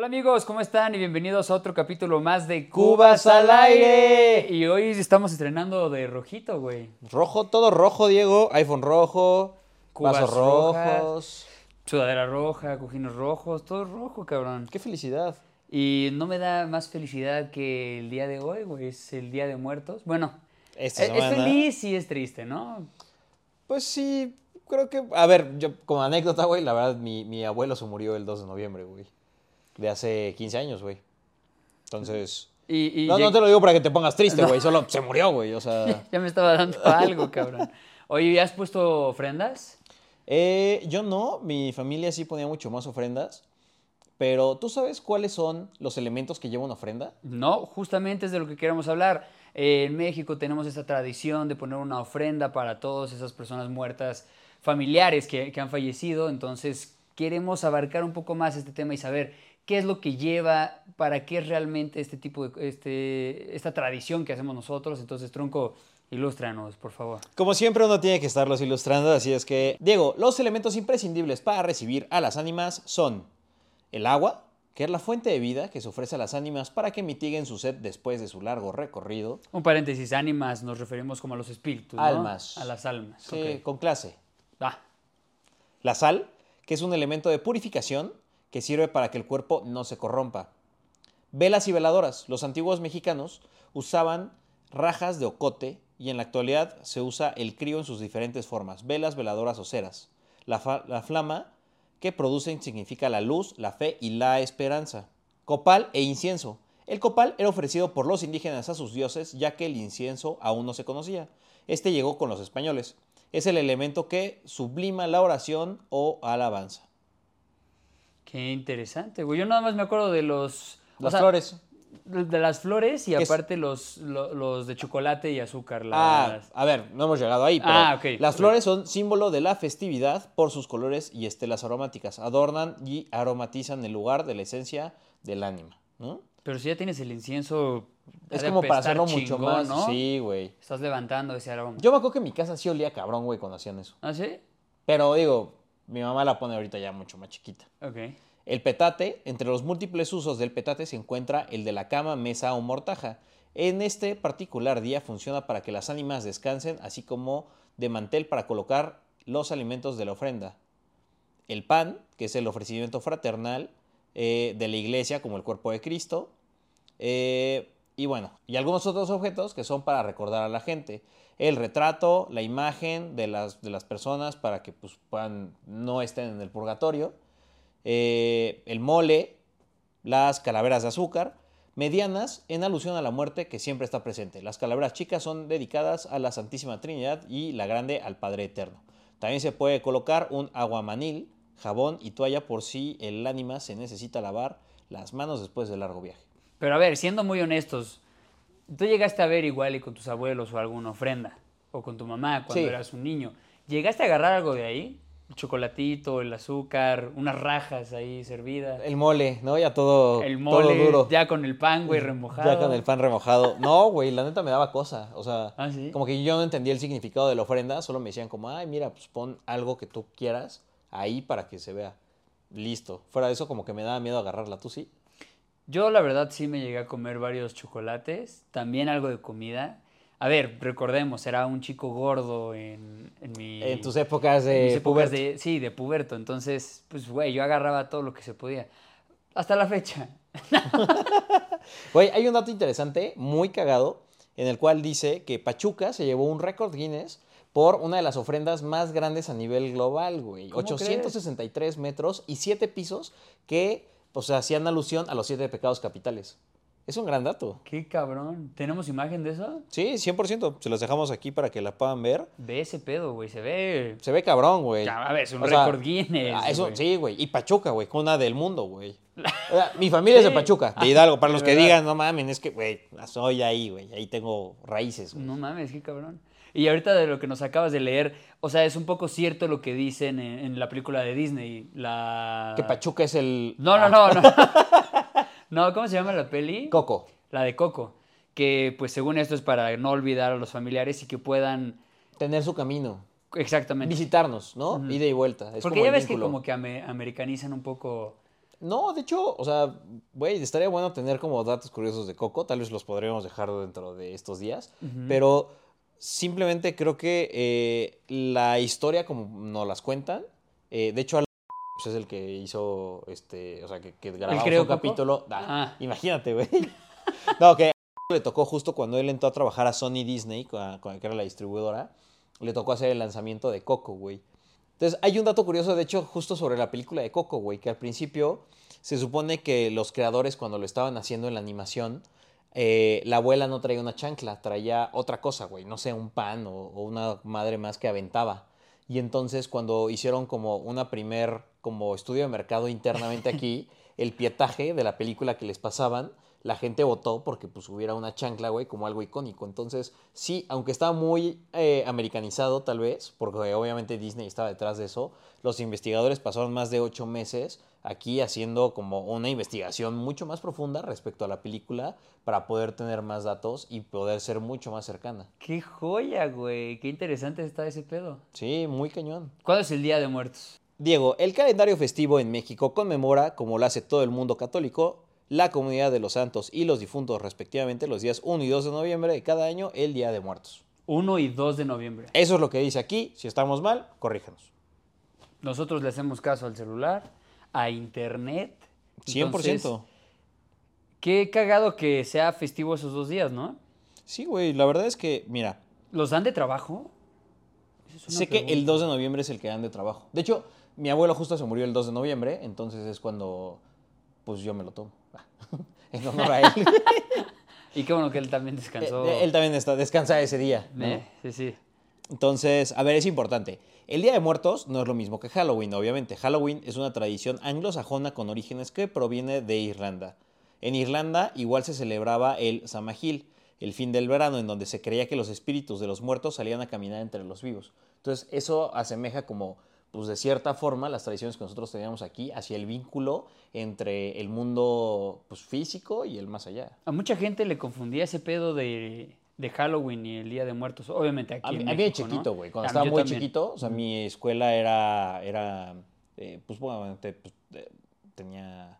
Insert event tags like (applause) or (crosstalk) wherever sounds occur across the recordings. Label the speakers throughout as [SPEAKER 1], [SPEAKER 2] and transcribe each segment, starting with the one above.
[SPEAKER 1] Hola amigos, ¿cómo están? Y bienvenidos a otro capítulo más de
[SPEAKER 2] Cubas al aire.
[SPEAKER 1] Y hoy estamos estrenando de rojito, güey.
[SPEAKER 2] Rojo, todo rojo, Diego. iPhone rojo,
[SPEAKER 1] Cubas
[SPEAKER 2] vasos
[SPEAKER 1] rojas.
[SPEAKER 2] rojos.
[SPEAKER 1] Sudadera roja, cojines rojos, todo rojo, cabrón.
[SPEAKER 2] Qué felicidad.
[SPEAKER 1] Y no me da más felicidad que el día de hoy, güey. Es el día de muertos. Bueno,
[SPEAKER 2] Esta
[SPEAKER 1] es, feliz y es triste, ¿no?
[SPEAKER 2] Pues sí, creo que. A ver, yo como anécdota, güey, la verdad, mi, mi abuelo se murió el 2 de noviembre, güey. De hace 15 años, güey. Entonces.
[SPEAKER 1] Y, y
[SPEAKER 2] No, no te lo digo para que te pongas triste, güey. Solo se murió, güey. O sea. (laughs)
[SPEAKER 1] ya me estaba dando algo, cabrón. Oye, ¿ya has puesto ofrendas?
[SPEAKER 2] Eh, yo no, mi familia sí ponía mucho más ofrendas. Pero, ¿tú sabes cuáles son los elementos que lleva una ofrenda?
[SPEAKER 1] No, justamente es de lo que queremos hablar. Eh, en México tenemos esta tradición de poner una ofrenda para todas esas personas muertas, familiares que, que han fallecido. Entonces queremos abarcar un poco más este tema y saber qué es lo que lleva, para qué es realmente este tipo de este, esta tradición que hacemos nosotros. Entonces, Tronco, ilústranos, por favor.
[SPEAKER 2] Como siempre uno tiene que estarlos ilustrando, así es que, Diego, los elementos imprescindibles para recibir a las ánimas son el agua, que es la fuente de vida que se ofrece a las ánimas para que mitiguen su sed después de su largo recorrido.
[SPEAKER 1] Un paréntesis, ánimas, nos referimos como a los espíritus, ¿no?
[SPEAKER 2] Almas.
[SPEAKER 1] A las almas.
[SPEAKER 2] Sí, con clase.
[SPEAKER 1] Ah,
[SPEAKER 2] La sal, que es un elemento de purificación que sirve para que el cuerpo no se corrompa. Velas y veladoras. Los antiguos mexicanos usaban rajas de ocote y en la actualidad se usa el crío en sus diferentes formas. Velas, veladoras o ceras. La, la flama que producen significa la luz, la fe y la esperanza. Copal e incienso. El copal era ofrecido por los indígenas a sus dioses ya que el incienso aún no se conocía. Este llegó con los españoles. Es el elemento que sublima la oración o alabanza.
[SPEAKER 1] Qué interesante, güey. Yo nada más me acuerdo de los... o
[SPEAKER 2] Las
[SPEAKER 1] sea,
[SPEAKER 2] flores.
[SPEAKER 1] De de las flores y aparte los, lo- los de chocolate y azúcar.
[SPEAKER 2] Ah, a ver, no hemos llegado ahí, pero
[SPEAKER 1] Ah, ok,
[SPEAKER 2] las flores son símbolo de la festividad por sus colores y estelas aromáticas. Adornan y aromatizan el lugar de la esencia del ánima, ¿no?
[SPEAKER 1] Pero si ya tienes el incienso...
[SPEAKER 2] Es como para hacerlo mucho más.
[SPEAKER 1] ¿no?
[SPEAKER 2] Sí, güey.
[SPEAKER 1] Estás levantando ese aroma.
[SPEAKER 2] Yo me acuerdo que en mi casa sí olía cabrón, güey, cuando hacían eso.
[SPEAKER 1] ¿Ah, sí?
[SPEAKER 2] Pero digo, mi mamá la pone ahorita ya mucho más chiquita. El petate, entre los múltiples usos del petate se encuentra el de la cama, mesa o mortaja. En este particular día funciona para que las ánimas descansen, así como de mantel para colocar los alimentos de la ofrenda. El pan, que es el ofrecimiento fraternal eh, de la iglesia, como el cuerpo de Cristo. Eh, y bueno, y algunos otros objetos que son para recordar a la gente. El retrato, la imagen de las, de las personas para que pues, puedan, no estén en el purgatorio eh, el mole, las calaveras de azúcar, medianas en alusión a la muerte que siempre está presente. Las calaveras chicas son dedicadas a la Santísima Trinidad y la grande al Padre Eterno. También se puede colocar un aguamanil, jabón y toalla por si el ánima se necesita lavar las manos después del largo viaje.
[SPEAKER 1] Pero a ver, siendo muy honestos, tú llegaste a ver igual y con tus abuelos o alguna ofrenda, o con tu mamá cuando
[SPEAKER 2] Sí.
[SPEAKER 1] eras un niño. ¿Llegaste a agarrar algo de ahí? El chocolatito, el azúcar, unas rajas ahí servidas.
[SPEAKER 2] El mole, ¿no? Ya todo,
[SPEAKER 1] El
[SPEAKER 2] todo
[SPEAKER 1] mole,
[SPEAKER 2] duro.
[SPEAKER 1] ya con el pan, güey, remojado.
[SPEAKER 2] Ya con el pan remojado. No, güey, la neta me daba cosa. O sea,
[SPEAKER 1] ¿Ah, sí?
[SPEAKER 2] como que yo no entendía el significado de la ofrenda, solo me decían como, ay, mira, pues pon algo que tú quieras ahí para que se vea. Listo. Fuera de eso, como que me daba miedo agarrarla. ¿Tú sí?
[SPEAKER 1] Yo la verdad sí me llegué a comer varios chocolates, también algo de comida. A ver, recordemos, era un chico gordo en, en mi...
[SPEAKER 2] En tus épocas
[SPEAKER 1] mis
[SPEAKER 2] de
[SPEAKER 1] épocas
[SPEAKER 2] puberto.
[SPEAKER 1] de- sí, de puberto. Entonces, pues, güey, yo agarraba todo lo que se podía. Hasta la fecha. (laughs)
[SPEAKER 2] Güey, hay un dato interesante, muy cagado, en el cual dice que Pachuca se llevó un récord Guinness por una de las ofrendas más grandes a nivel global, güey.
[SPEAKER 1] ¿Cómo
[SPEAKER 2] 863 metros y 7 pisos que, pues, hacían alusión a los siete pecados capitales. Es un gran dato.
[SPEAKER 1] Qué cabrón. ¿Tenemos imagen de eso?
[SPEAKER 2] Sí, 100%. Se los dejamos aquí para que la puedan ver.
[SPEAKER 1] Ve ese pedo, güey. Se ve...
[SPEAKER 2] Se ve cabrón, güey.
[SPEAKER 1] A ver, es un récord Guinness.
[SPEAKER 2] ah, eso, sí, güey. Y Pachuca, güey. Cuna del mundo, güey. (laughs) Mi familia es de. Pachuca, de Hidalgo. Para (laughs) los que
[SPEAKER 1] verdad.
[SPEAKER 2] digan, no mamen, es que, güey, soy ahí, güey. Ahí tengo raíces, güey.
[SPEAKER 1] No mames, qué cabrón. Y ahorita de lo que nos acabas de leer, o sea, es un poco cierto lo que dicen en, en la película de Disney, la...
[SPEAKER 2] Que Pachuca es el.
[SPEAKER 1] No, no, no, no. (laughs) no, ¿cómo se llama la peli?
[SPEAKER 2] Coco.
[SPEAKER 1] La de Coco. Que pues según esto es para no olvidar a los familiares y que puedan...
[SPEAKER 2] Tener su camino.
[SPEAKER 1] Exactamente.
[SPEAKER 2] Visitarnos, ¿no? Ida y vuelta. Es
[SPEAKER 1] Porque
[SPEAKER 2] como
[SPEAKER 1] ya ves que como que ame- americanizan un poco
[SPEAKER 2] No, de hecho, o sea, güey, estaría bueno tener como datos curiosos de Coco. Tal vez los podríamos dejar dentro de estos días. Pero simplemente creo que eh, la historia, como nos las cuentan, eh, de hecho, pues, es el que hizo, este, o sea, que, que grabamos un capítulo. Ah,
[SPEAKER 1] Ah.
[SPEAKER 2] Imagínate, güey. (laughs) No, que le tocó justo cuando él entró a trabajar a Sony Disney, con, con- que era la distribuidora, le tocó hacer el lanzamiento de Coco, güey. Entonces, hay un dato curioso, de hecho, justo sobre la película de Coco, güey, que al principio se supone que los creadores, cuando lo estaban haciendo en la animación, eh, la abuela no traía una chancla, traía otra cosa, güey, no sé, un pan o, o una madre más que aventaba. Y entonces, cuando hicieron como una primer, como estudio de mercado internamente (laughs) aquí, el pietaje de la película que les pasaban, la gente votó porque pues hubiera una chancla, güey, como algo icónico. Entonces, sí, aunque estaba muy eh, americanizado tal vez, porque obviamente Disney estaba detrás de eso, los investigadores pasaron más de ocho meses aquí haciendo como una investigación mucho más profunda respecto a la película para poder tener más datos y poder ser mucho más cercana.
[SPEAKER 1] Qué joya, güey. Qué interesante está ese pedo.
[SPEAKER 2] Sí, muy cañón.
[SPEAKER 1] ¿Cuándo es el Día de Muertos?
[SPEAKER 2] Diego, el calendario festivo en México conmemora, como lo hace todo el mundo católico, la comunidad de los santos y los difuntos respectivamente los días 1 y 2 de noviembre de cada año, el Día de Muertos.
[SPEAKER 1] 1 y 2 de noviembre.
[SPEAKER 2] Eso es lo que dice aquí. Si estamos mal, corríjanos.
[SPEAKER 1] Nosotros le hacemos caso al celular, a internet.
[SPEAKER 2] 100%.
[SPEAKER 1] Entonces, qué cagado que sea festivo esos dos días, ¿no?
[SPEAKER 2] Sí, güey, la verdad es que, mira,
[SPEAKER 1] ¿Los dan de trabajo?
[SPEAKER 2] Sé que el
[SPEAKER 1] pregunta.
[SPEAKER 2] 2 de noviembre es el que dan de trabajo. De hecho, mi abuelo justo se murió el 2 de noviembre, entonces es cuando, pues yo me lo tomo. (laughs) en honor a él. (laughs)
[SPEAKER 1] Y qué bueno que él también descansó.
[SPEAKER 2] Eh, él también está, descansa ese día. ¿no?
[SPEAKER 1] Eh, sí, sí.
[SPEAKER 2] Entonces, a ver, es importante. El Día de Muertos no es lo mismo que Halloween, obviamente. Halloween es una tradición anglosajona con orígenes que proviene de Irlanda. En Irlanda igual se celebraba el Samhain, el fin del verano, en donde se creía que los espíritus de los muertos salían a caminar entre los vivos. Entonces, eso asemeja como, pues de cierta forma, las tradiciones que nosotros teníamos aquí hacia el vínculo entre el mundo pues, físico y el más allá.
[SPEAKER 1] A mucha gente le confundía ese pedo de, de Halloween y el Día de Muertos. Obviamente aquí
[SPEAKER 2] A mí,
[SPEAKER 1] en
[SPEAKER 2] a mí de
[SPEAKER 1] México, ¿no?
[SPEAKER 2] chiquito, güey. Cuando estaba muy
[SPEAKER 1] también.
[SPEAKER 2] chiquito, o sea, mi escuela era, era eh, pues bueno, te- pues, eh, tenía,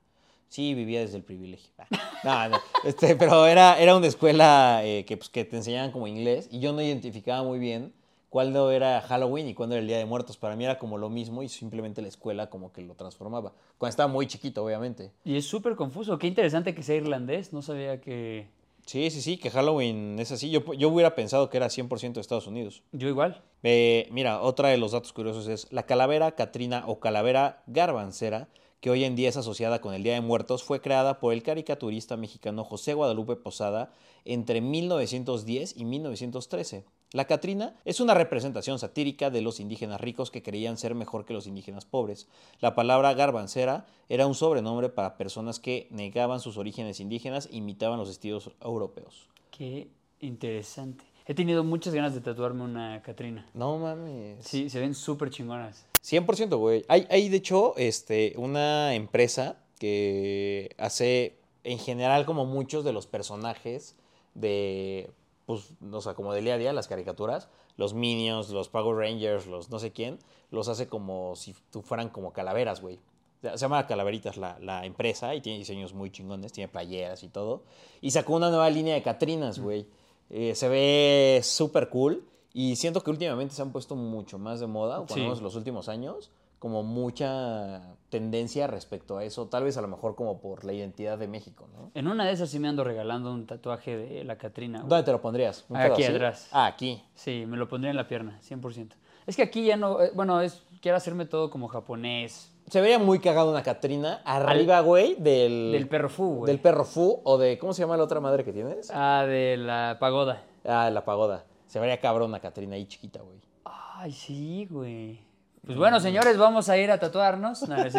[SPEAKER 2] sí, vivía desde el privilegio. Ah, No, no, (laughs) este, pero era, era una escuela eh, que, pues, que te enseñaban como inglés y yo no identificaba muy bien cuándo era Halloween y cuándo era el Día de Muertos. Para mí era como lo mismo y simplemente la escuela como que lo transformaba. Cuando estaba muy chiquito, obviamente.
[SPEAKER 1] Y es súper confuso. Qué interesante que sea irlandés. No sabía que...
[SPEAKER 2] Sí, sí, sí, que Halloween es así. Yo, yo hubiera pensado que era 100% de Estados Unidos.
[SPEAKER 1] Yo igual.
[SPEAKER 2] Eh, mira, otra de los datos curiosos es la calavera Catrina o calavera garbancera, que hoy en día es asociada con el Día de Muertos, fue creada por el caricaturista mexicano José Guadalupe Posada entre 1910 y 1913. La Catrina es una representación satírica de los indígenas ricos que creían ser mejor que los indígenas pobres. La palabra garbancera era un sobrenombre para personas que negaban sus orígenes indígenas e imitaban los estilos europeos.
[SPEAKER 1] Qué interesante. He tenido muchas ganas de tatuarme una Catrina.
[SPEAKER 2] No mames.
[SPEAKER 1] Sí, se ven súper chingonas.
[SPEAKER 2] 100%, güey. Hay, hay, de hecho, este, una empresa que hace, en general, como muchos de los personajes de, pues, o sea, como del día a día, las caricaturas, los Minions, los Power Rangers, los no sé quién, los hace como si fueran como calaveras, güey. O Se llama Calaveritas la, la empresa y tiene diseños muy chingones, tiene playeras y todo. Y sacó una nueva línea de Catrinas, güey. Eh, se ve súper cool. Y siento que últimamente se han puesto mucho más de moda,
[SPEAKER 1] Sí.
[SPEAKER 2] menos los últimos años, como mucha tendencia respecto a eso, tal vez a lo mejor como por la identidad de México, ¿no?
[SPEAKER 1] En una de esas sí me ando regalando un tatuaje de la Catrina.
[SPEAKER 2] ¿Dónde te lo pondrías? ¿Un
[SPEAKER 1] Aquí
[SPEAKER 2] así?
[SPEAKER 1] atrás.
[SPEAKER 2] Ah, aquí.
[SPEAKER 1] Sí, me lo pondría en la pierna, 100%. Es que aquí ya no... eh, Bueno, es quiero hacerme todo como japonés.
[SPEAKER 2] Se vería muy cagado una Catrina arriba, güey, del,
[SPEAKER 1] Del perro fu, güey.
[SPEAKER 2] del perro fu o de, ¿cómo se llama la otra madre que tienes?
[SPEAKER 1] Ah, de la pagoda.
[SPEAKER 2] Ah, la pagoda. Se vería cabrón una Catrina ahí chiquita, güey.
[SPEAKER 1] Ay, sí, güey. Pues bueno, señores, vamos a ir a tatuarnos. No, es.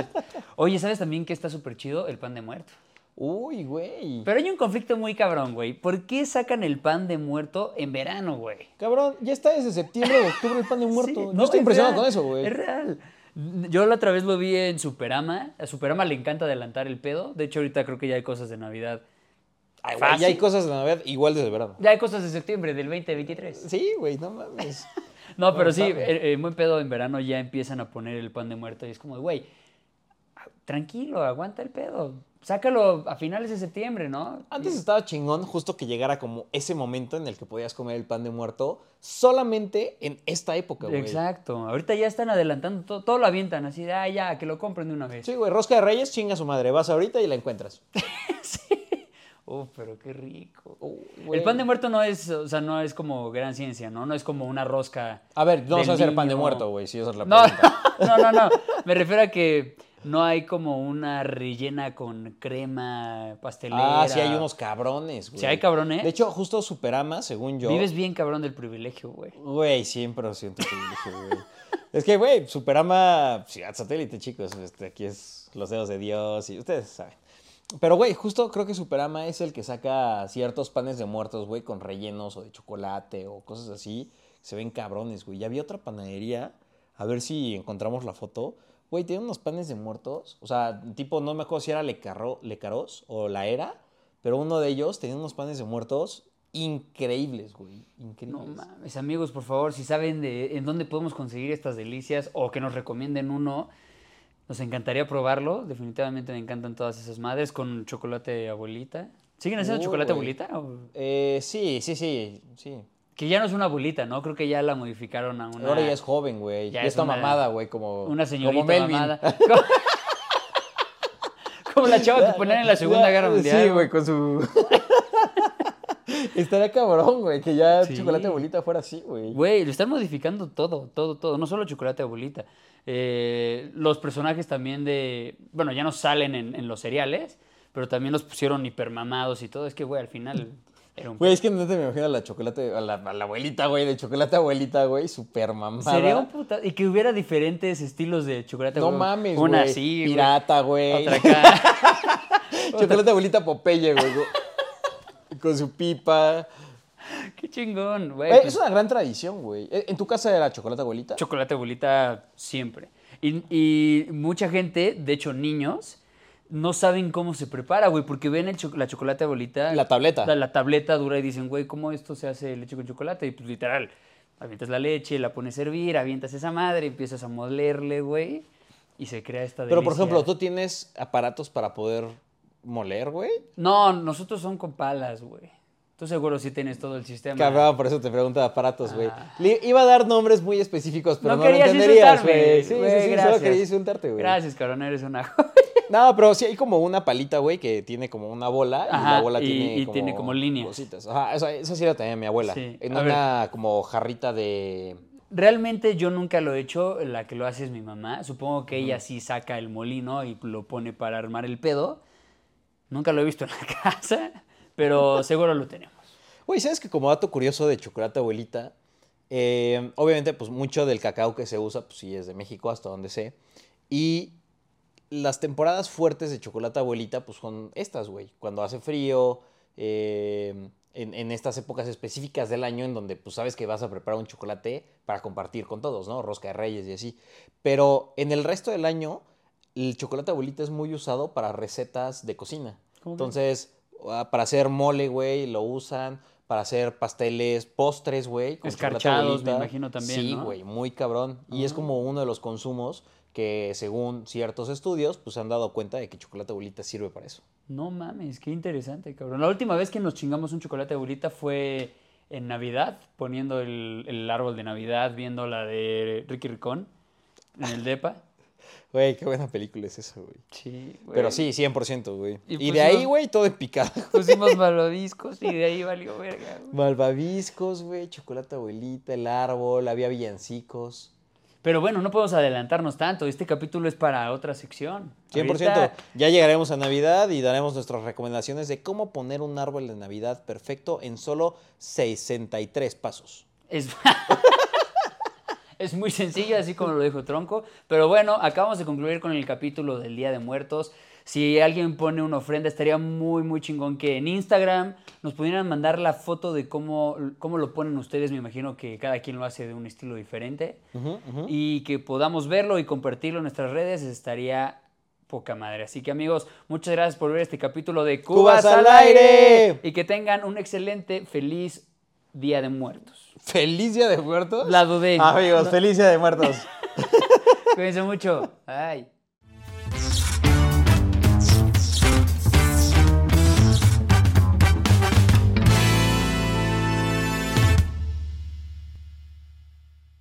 [SPEAKER 1] Oye, ¿sabes también que está súper chido? El pan de muerto.
[SPEAKER 2] Uy, güey.
[SPEAKER 1] Pero hay un conflicto muy cabrón, güey. ¿Por qué sacan el pan de muerto en verano, güey?
[SPEAKER 2] Cabrón, ya está desde septiembre o octubre el pan de muerto.
[SPEAKER 1] Sí,
[SPEAKER 2] Yo
[SPEAKER 1] no,
[SPEAKER 2] estoy
[SPEAKER 1] es
[SPEAKER 2] impresionado
[SPEAKER 1] real,
[SPEAKER 2] con eso, güey.
[SPEAKER 1] Es real. Yo la otra vez lo vi en Superama. A Superama le encanta adelantar el pedo. De hecho, ahorita creo que ya hay cosas de Navidad.
[SPEAKER 2] Ay, güey, ya hay cosas de Navidad igual desde verano.
[SPEAKER 1] Ya hay cosas de septiembre del 2023.
[SPEAKER 2] Sí, güey, no mames.
[SPEAKER 1] No, pero sí, eh, buen pedo en verano ya empiezan a poner el pan de muerto y es como, güey, tranquilo, aguanta el pedo. Sácalo a finales de septiembre, ¿no?
[SPEAKER 2] Antes estaba chingón justo que llegara como ese momento en el que podías comer el pan de muerto solamente en esta época, güey.
[SPEAKER 1] Exacto. Ahorita ya están adelantando, todo, todo lo avientan así de, ah, ya, que lo compren de una vez.
[SPEAKER 2] Sí, güey, rosca de reyes, chinga su madre. Vas ahorita y la encuentras. (laughs)
[SPEAKER 1] Uf, pero qué rico.
[SPEAKER 2] Uy,
[SPEAKER 1] El pan de muerto no es, o sea, no es como gran ciencia, ¿no? No es como una rosca.
[SPEAKER 2] A ver, no vas a hacer pan de muerto, güey, si esa es la
[SPEAKER 1] No,
[SPEAKER 2] pregunta. (laughs)
[SPEAKER 1] no, no, no. Me refiero a que no hay como una rellena con crema pastelera.
[SPEAKER 2] Ah, sí hay unos cabrones, güey.
[SPEAKER 1] Sí hay cabrones.
[SPEAKER 2] De hecho, justo Superama, según yo...
[SPEAKER 1] Vives bien cabrón del privilegio, güey.
[SPEAKER 2] Güey, 100% privilegio, güey. Es que, güey, Superama, ciudad satélite, chicos. Este, aquí es los dedos de Dios y ustedes saben. Pero, güey, justo creo que Superama es el que saca ciertos panes de muertos, güey, con rellenos o de chocolate o cosas así. Se ven cabrones, güey. Ya había otra panadería. A ver si encontramos la foto. Güey, tiene unos panes de muertos. O sea, tipo, no me acuerdo si era Lecarro, Lecaros o La Era. Pero uno de ellos tenía unos panes de muertos increíbles, güey. Increíbles.
[SPEAKER 1] No mames, amigos, por favor, si saben de en dónde podemos conseguir estas delicias o que nos recomienden uno, nos encantaría probarlo. Definitivamente me encantan todas esas madres con chocolate abuelita. ¿Siguen haciendo chocolate
[SPEAKER 2] güey.
[SPEAKER 1] abuelita? o-
[SPEAKER 2] Eh, sí, sí, sí, sí.
[SPEAKER 1] Que ya no es una abuelita, ¿no? Creo que ya la modificaron a una.
[SPEAKER 2] Ahora ya es joven, güey.
[SPEAKER 1] ya
[SPEAKER 2] Ya,
[SPEAKER 1] es
[SPEAKER 2] está
[SPEAKER 1] una-
[SPEAKER 2] mamada, güey, como,
[SPEAKER 1] Una señorita
[SPEAKER 2] como
[SPEAKER 1] mamada. Como, (laughs) como la chava que (laughs) ponían en la Segunda (laughs) Guerra Mundial.
[SPEAKER 2] Sí, güey, con su... Estaría cabrón, güey, que ya
[SPEAKER 1] Sí.
[SPEAKER 2] chocolate abuelita fuera así, güey.
[SPEAKER 1] Güey, lo están modificando todo, todo, todo. No solo chocolate abuelita. Eh, los personajes también de. Bueno, ya no salen en, en los cereales, pero también los pusieron hipermamados y todo. Es que, güey, al final (laughs) era un.
[SPEAKER 2] Güey, es que no te me imagino a la chocolate, a la, a la abuelita, güey, de chocolate abuelita, güey, súper mamada.
[SPEAKER 1] Sería un puta. Y que hubiera diferentes estilos de chocolate
[SPEAKER 2] No mames,
[SPEAKER 1] Una
[SPEAKER 2] güey.
[SPEAKER 1] así, güey,
[SPEAKER 2] Pirata, güey.
[SPEAKER 1] Otra acá. (laughs)
[SPEAKER 2] chocolate abuelita Popeye, güey. Con su pipa.
[SPEAKER 1] Qué chingón, güey. Pues-
[SPEAKER 2] es una gran tradición, güey. Eh, ¿En tu casa era chocolate abuelita?
[SPEAKER 1] Chocolate abuelita siempre. Y, y mucha gente, de hecho niños, no saben cómo se prepara, güey, porque ven el cho- la chocolate abuelita.
[SPEAKER 2] La tableta.
[SPEAKER 1] La, la tableta dura y dicen, güey, ¿cómo esto se hace leche con chocolate? Y pues literal, avientas la leche, la pones a hervir, avientas esa madre, empiezas a molerle, güey, y se crea esta
[SPEAKER 2] Pero, por
[SPEAKER 1] delicia.
[SPEAKER 2] ejemplo, ¿tú tienes aparatos para poder moler, güey?
[SPEAKER 1] No, nosotros son con palas, güey. Tú seguro sí tienes todo el sistema.
[SPEAKER 2] Cabrón, por eso te pregunto aparatos, güey.
[SPEAKER 1] Ah.
[SPEAKER 2] Iba a dar nombres muy específicos, pero
[SPEAKER 1] No
[SPEAKER 2] no, lo entenderías, güey. Sí,
[SPEAKER 1] güey,
[SPEAKER 2] sí, sí, solo quería insultarte, güey.
[SPEAKER 1] Gracias, cabrón, eres una... (laughs)
[SPEAKER 2] No, pero sí hay como una palita, güey, que tiene como una bola y la bola
[SPEAKER 1] y-
[SPEAKER 2] tiene
[SPEAKER 1] y
[SPEAKER 2] como...
[SPEAKER 1] tiene como líneas.
[SPEAKER 2] Cositas. Ajá, esa, esa sí la tenía mi abuela.
[SPEAKER 1] Sí,
[SPEAKER 2] En
[SPEAKER 1] a
[SPEAKER 2] una como jarrita de...
[SPEAKER 1] Realmente yo nunca lo he hecho, la que lo hace es mi mamá. Supongo que ella sí saca el molino y lo pone para armar el pedo. Nunca lo he visto en la (laughs) casa, pero seguro lo tenemos.
[SPEAKER 2] Güey, ¿sabes que como dato curioso de chocolate abuelita? eh, obviamente, pues mucho del cacao que se usa, pues sí es de México, hasta donde sé. Y las temporadas fuertes de chocolate abuelita, pues son estas, güey. Cuando hace frío, eh, en, en estas épocas específicas del año en donde pues sabes que vas a preparar un chocolate para compartir con todos, ¿no? Rosca de reyes y así. Pero en el resto del año, el chocolate abuelita es muy usado para recetas de cocina. Entonces, ah, para hacer mole, güey, lo usan. Para hacer pasteles, postres, güey.
[SPEAKER 1] Escarchados, me imagino también,
[SPEAKER 2] Sí,
[SPEAKER 1] ¿no?
[SPEAKER 2] güey, muy cabrón. Y es
[SPEAKER 1] Ah.
[SPEAKER 2] como uno de los consumos que, según ciertos estudios, pues se han dado cuenta de que chocolate abuelita sirve para eso.
[SPEAKER 1] No mames, qué interesante, cabrón. La última vez que nos chingamos un chocolate abuelita fue en Navidad, poniendo el, el árbol de Navidad, viendo la de Ricky Ricón en el DEPA.
[SPEAKER 2] Güey, qué buena película es esa, güey.
[SPEAKER 1] Sí, güey.
[SPEAKER 2] Pero sí, 100%, güey.
[SPEAKER 1] Y
[SPEAKER 2] Y,
[SPEAKER 1] pues
[SPEAKER 2] de ahí, güey, todo en picado.
[SPEAKER 1] Pusimos malvaviscos y de ahí valió verga. güey.
[SPEAKER 2] Malvaviscos, güey, chocolate abuelita, el árbol, había villancicos.
[SPEAKER 1] Pero bueno, no podemos adelantarnos tanto. Este capítulo es para otra sección.
[SPEAKER 2] 100%.
[SPEAKER 1] Ahorita
[SPEAKER 2] Ya llegaremos a Navidad y daremos nuestras recomendaciones de cómo poner un árbol de Navidad perfecto en solo 63 pasos.
[SPEAKER 1] Es, (laughs) es muy sencillo, así como lo dijo Tronco. Pero bueno, acabamos de concluir con el capítulo del Día de Muertos. Si alguien pone una ofrenda, estaría muy, muy chingón que en Instagram nos pudieran mandar la foto de cómo, cómo lo ponen ustedes. Me imagino que cada quien lo hace de un estilo diferente. Y que podamos verlo y compartirlo en nuestras redes estaría poca madre. Así que amigos, muchas gracias por ver este capítulo de
[SPEAKER 2] ¡Cubas al aire!
[SPEAKER 1] Y que tengan un excelente, feliz Día de Muertos.
[SPEAKER 2] ¿Feliz Día de Muertos?
[SPEAKER 1] La dudé.
[SPEAKER 2] Amigos,
[SPEAKER 1] No.
[SPEAKER 2] feliz Día de Muertos. (laughs)
[SPEAKER 1] Cuídense mucho. Bye.